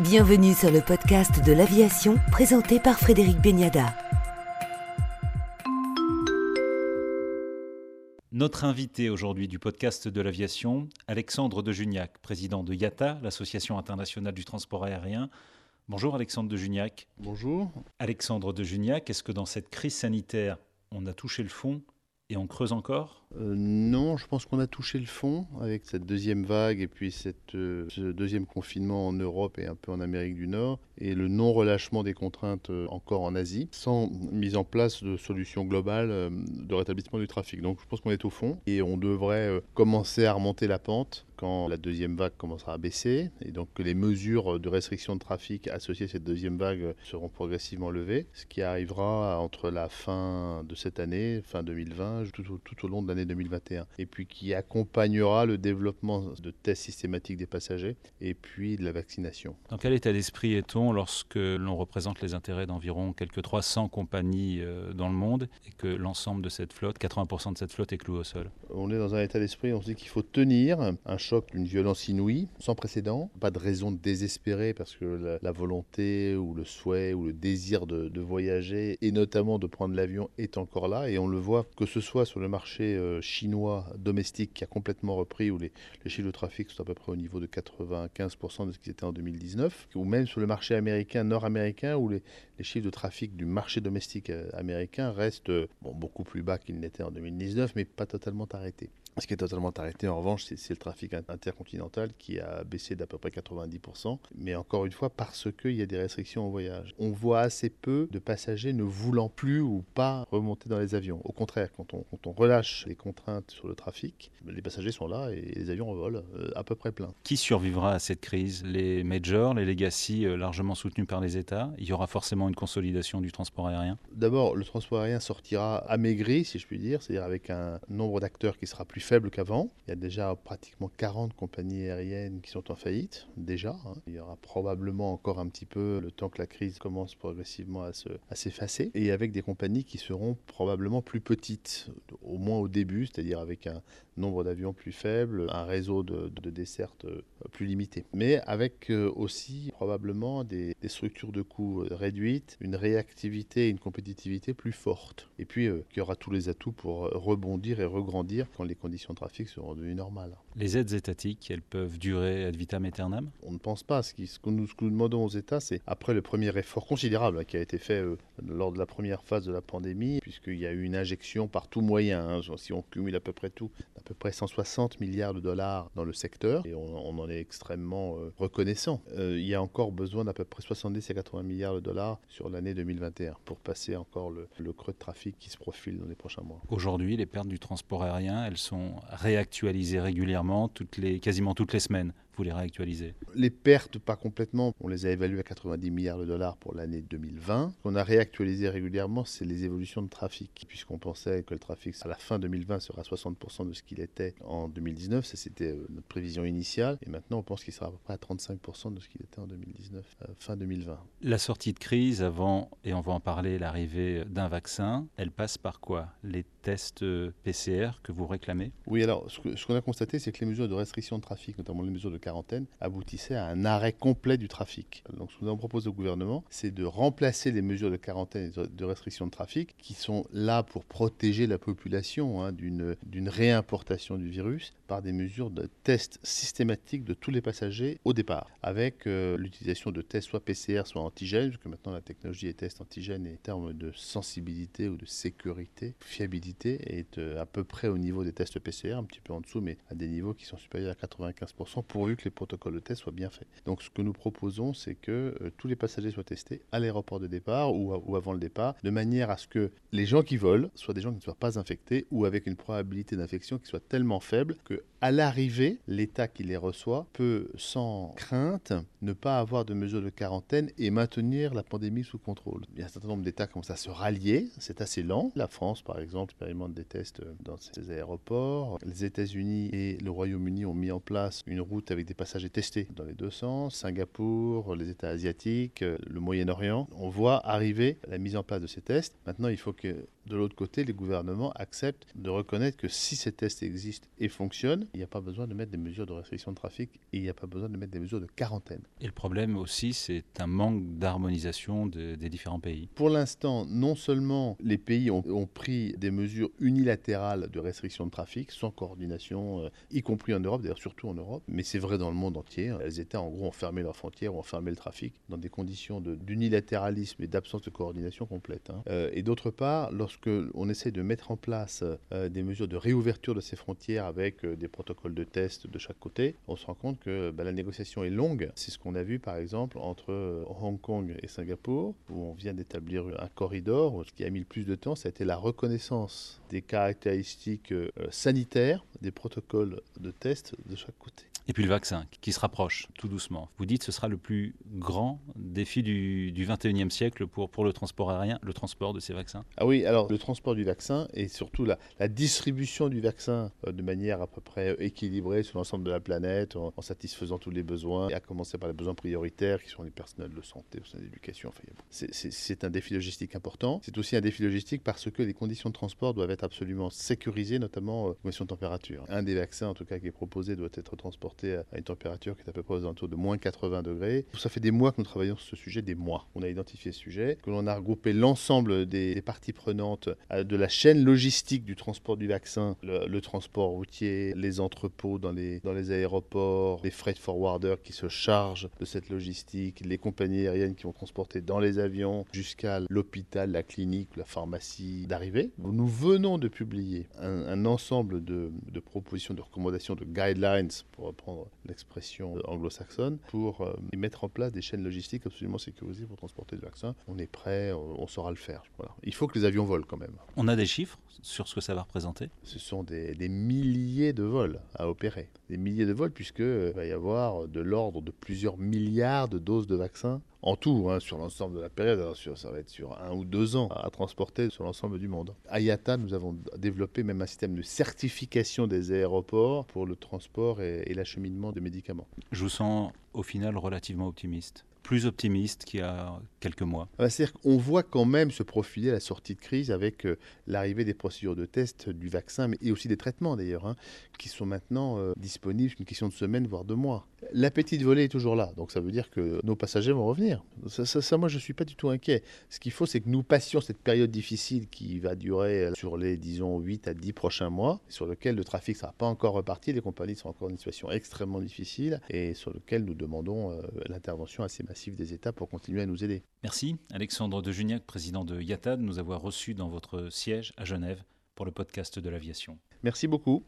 Bienvenue sur le podcast de l'aviation présenté par Frédéric Beniada. Notre invité aujourd'hui du podcast de l'aviation, Alexandre de Juniac, président de IATA, l'Association internationale du transport aérien. Bonjour Alexandre de Juniac. Bonjour. Alexandre de Juniac, est-ce que dans cette crise sanitaire, on a touché le fond et on creuse encore? Euh, non, je pense qu'on a touché le fond avec cette deuxième vague et puis cette, euh, ce deuxième confinement en Europe et un peu en Amérique du Nord et le non-relâchement des contraintes euh, encore en Asie sans mise en place de solutions globales de rétablissement du trafic. Donc je pense qu'on est au fond et on devrait commencer à remonter la pente quand la deuxième vague commencera à baisser et donc que les mesures de restriction de trafic associées à cette deuxième vague seront progressivement levées, ce qui arrivera entre la fin de cette année, fin 2020, tout, tout au long de l'année 2021, et puis qui accompagnera le développement de tests systématiques des passagers et puis de la vaccination. Dans quel état d'esprit est-on lorsque l'on représente les intérêts d'environ quelques 300 compagnies euh, dans le monde et que l'ensemble de cette flotte, 80% de cette flotte est clouée au sol? On est dans un état d'esprit, on se dit qu'il faut tenir un choc d'une violence inouïe, sans précédent, pas de raison de désespérer parce que la, volonté ou le souhait ou le désir de, voyager et notamment de prendre l'avion est encore là. Et on le voit que ce soit sur le marché euh, chinois domestique qui a complètement repris, où les, chiffres de trafic sont à peu près au niveau de 95% de ce qu'ils étaient en 2019, ou même sur le marché américain, nord-américain, où les, chiffres de trafic du marché domestique euh, américain restent bon, beaucoup plus bas qu'ils n'étaient en 2019, mais pas totalement arrêtés. Ce qui est totalement arrêté, en revanche, c'est le trafic intercontinental qui a baissé d'à peu près 90%. Mais encore une fois, parce qu'il y a des restrictions au voyage. On voit assez peu de passagers ne voulant plus ou pas remonter dans les avions. Au contraire, quand on, quand on relâche les contraintes sur le trafic, les passagers sont là et les avions en volent euh, à peu près plein. Qui survivra à cette crise? Les majors, les legacy euh, largement soutenus par les États? Il y aura forcément une consolidation du transport aérien D'abord, le transport aérien sortira amaigri, si je puis dire, c'est-à-dire avec un nombre d'acteurs qui sera plus faible qu'avant. Il y a déjà pratiquement 40 compagnies aériennes qui sont en faillite, déjà. Hein. Il y aura probablement encore un petit peu le temps que la crise commence progressivement à s'effacer. et avec des compagnies qui seront probablement plus petites, au moins au début, c'est-à-dire avec un nombre d'avions plus faible, un réseau de, de dessertes euh, plus limité. Mais avec euh, aussi probablement des, structures de coûts euh, réduites, une réactivité et une compétitivité plus forte. Et puis, qui aura tous les atouts pour rebondir et regrandir quand les conditions de trafic seront devenues normales. Les aides étatiques, elles peuvent durer ad vitam aeternam? On ne pense pas. Ce, ce, que nous, ce, que nous, demandons aux États, c'est après le premier effort considérable qui a été fait lors de la première phase de la pandémie, puisqu'il y a eu une injection par tout moyen, hein, si on cumule à peu près tout, à peu près 160 milliards de dollars dans le secteur et on, en est extrêmement euh, reconnaissant. Euh, il y a encore besoin d'à peu près 70 à 80 milliards de dollars sur l'année 2021 pour passer encore le, le, creux de trafic qui se profile dans les prochains mois. Aujourd'hui, les pertes du transport aérien, elles sont réactualisées régulièrement, quasiment toutes les semaines vous les réactualisez Les pertes, pas complètement. On les a évaluées à 90 milliards de dollars pour l'année 2020. Ce qu'on a réactualisé régulièrement, c'est les évolutions de trafic, puisqu'on pensait que le trafic à la fin 2020 sera 60% de ce qu'il était en 2019. Ça, c'était euh, notre prévision initiale. Et maintenant, on pense qu'il sera à peu près à 35% de ce qu'il était en 2019, euh, fin 2020. La sortie de crise avant, et on va en parler, l'arrivée d'un vaccin, elle passe par quoi? Les tests euh, PCR que vous réclamez? Oui, alors ce qu'on a constaté, c'est que les mesures de restriction de trafic, notamment les mesures de quarantaine aboutissait à un arrêt complet du trafic. Donc ce que nous propose au gouvernement, c'est de remplacer les mesures de quarantaine et de restriction de trafic qui sont là pour protéger la population hein, d'une réimportation du virus par des mesures de tests systématiques de tous les passagers au départ, avec euh, l'utilisation de tests soit PCR, soit antigènes, puisque maintenant la technologie est test antigène et en termes de sensibilité ou de sécurité, fiabilité, est euh, à peu près au niveau des tests PCR, un petit peu en dessous, mais à des niveaux qui sont supérieurs à 95%, pourvu que les protocoles de test soient bien faits. Donc ce que nous proposons, c'est que euh, tous les passagers soient testés à l'aéroport de départ ou, avant le départ, de manière à ce que les gens qui volent soient des gens qui ne soient pas infectés ou avec une probabilité d'infection qui soit tellement faible que à l'arrivée, l'État qui les reçoit peut sans crainte ne pas avoir de mesures de quarantaine et maintenir la pandémie sous contrôle. Il y a un certain nombre d'États commencent à se rallier, c'est assez lent. La France, par exemple, expérimente des tests dans ses aéroports. Les États-Unis et le Royaume-Uni ont mis en place une route avec avec des passagers testés dans les deux sens, Singapour, les États asiatiques, euh, le Moyen-Orient. On voit arriver la mise en place de ces tests. Maintenant, il faut que de l'autre côté, les gouvernements acceptent de reconnaître que si ces tests existent et fonctionnent, il n'y a pas besoin de mettre des mesures de restriction de trafic et il n'y a pas besoin de mettre des mesures de quarantaine. Et le problème aussi, c'est un manque d'harmonisation des différents pays. Pour l'instant, non seulement les pays ont, ont, pris des mesures unilatérales de restriction de trafic sans coordination, euh, y compris en Europe, d'ailleurs surtout en Europe, mais c'est vrai dans le monde entier. Les États, en gros, ont fermé leurs frontières, ont fermé le trafic dans des conditions d'unilatéralisme et d'absence de coordination complète. Hein. Euh, et d'autre part, lorsque on essaie de mettre en place euh, des mesures de réouverture de ces frontières avec euh, des protocoles de test de chaque côté, on se rend compte que bah, la négociation est longue. C'est ce qu'on a vu par exemple entre Hong Kong et Singapour, où on vient d'établir un corridor. Ce qui a mis le plus de temps, ça a été la reconnaissance des caractéristiques sanitaires des protocoles de test de chaque côté. Et puis le vaccin qui se rapproche tout doucement. Vous dites que ce sera le plus grand défi du, du 21e siècle pour, pour le transport aérien, le transport de ces vaccins? Ah oui, alors le transport du vaccin et surtout la, la distribution du vaccin euh, de manière à peu près équilibrée sur l'ensemble de la planète en, en, satisfaisant tous les besoins, à commencer par les besoins prioritaires qui sont les personnels de santé, de l'éducation. Enfin, c'est un défi logistique important. C'est aussi un défi logistique parce que les conditions de transport doivent être absolument sécurisées, notamment euh, conditions de température. Un des vaccins, en tout cas, qui est proposé doit être transporté à une température qui est à peu près aux alentours de moins 80 degrés. Ça fait des mois que nous travaillons sur ce sujet, des mois. On a identifié ce sujet, que l'on a regroupé l'ensemble des, parties prenantes euh, de la chaîne logistique du transport du vaccin, le, transport routier, les entrepôts dans les, dans les aéroports, les freight forwarders qui se chargent de cette logistique, les compagnies aériennes qui vont transporter dans les avions jusqu'à l'hôpital, la clinique, la pharmacie d'arrivée. Nous venons de publier un, ensemble de propositions, de recommandations, de guidelines pour reprendre l'expression anglo-saxonne, pour euh, mettre en place des chaînes logistiques absolument sécurisées pour transporter le vaccin. On est prêt, on, on saura le faire. Voilà. Il faut que les avions volent quand même. On a des chiffres sur ce que ça va représenter? Ce sont des, des milliers de vols à opérer. Des milliers de vols puisqu'il euh, va y avoir de l'ordre de plusieurs milliards de doses de vaccins en tout, hein, sur l'ensemble de la période. Ça va être sur un ou deux ans à transporter sur l'ensemble du monde. À IATA, nous avons développé même un système de certification des aéroports pour le transport et, et l'acheminement de médicaments. Je vous sens au final relativement optimiste plus optimiste qu'il y a quelques mois C'est-à-dire qu'on voit quand même se profiler la sortie de crise avec euh, l'arrivée des procédures de test du vaccin, et aussi des traitements d'ailleurs, hein, qui sont maintenant euh, disponibles, une question de semaines, voire de mois. L'appétit de voler est toujours là, donc ça veut dire que nos passagers vont revenir. Ça, moi, je ne suis pas du tout inquiet. Ce qu'il faut, c'est que nous passions cette période difficile qui va durer sur les, disons, 8 à 10 prochains mois, sur lequel le trafic ne sera pas encore reparti, les compagnies sont encore dans une situation extrêmement difficile, et sur lequel nous demandons euh, l'intervention assez massive des États pour continuer à nous aider. Merci Alexandre de Juniac, président de IATA, de nous avoir reçus dans votre siège à Genève pour le podcast de l'aviation. Merci beaucoup.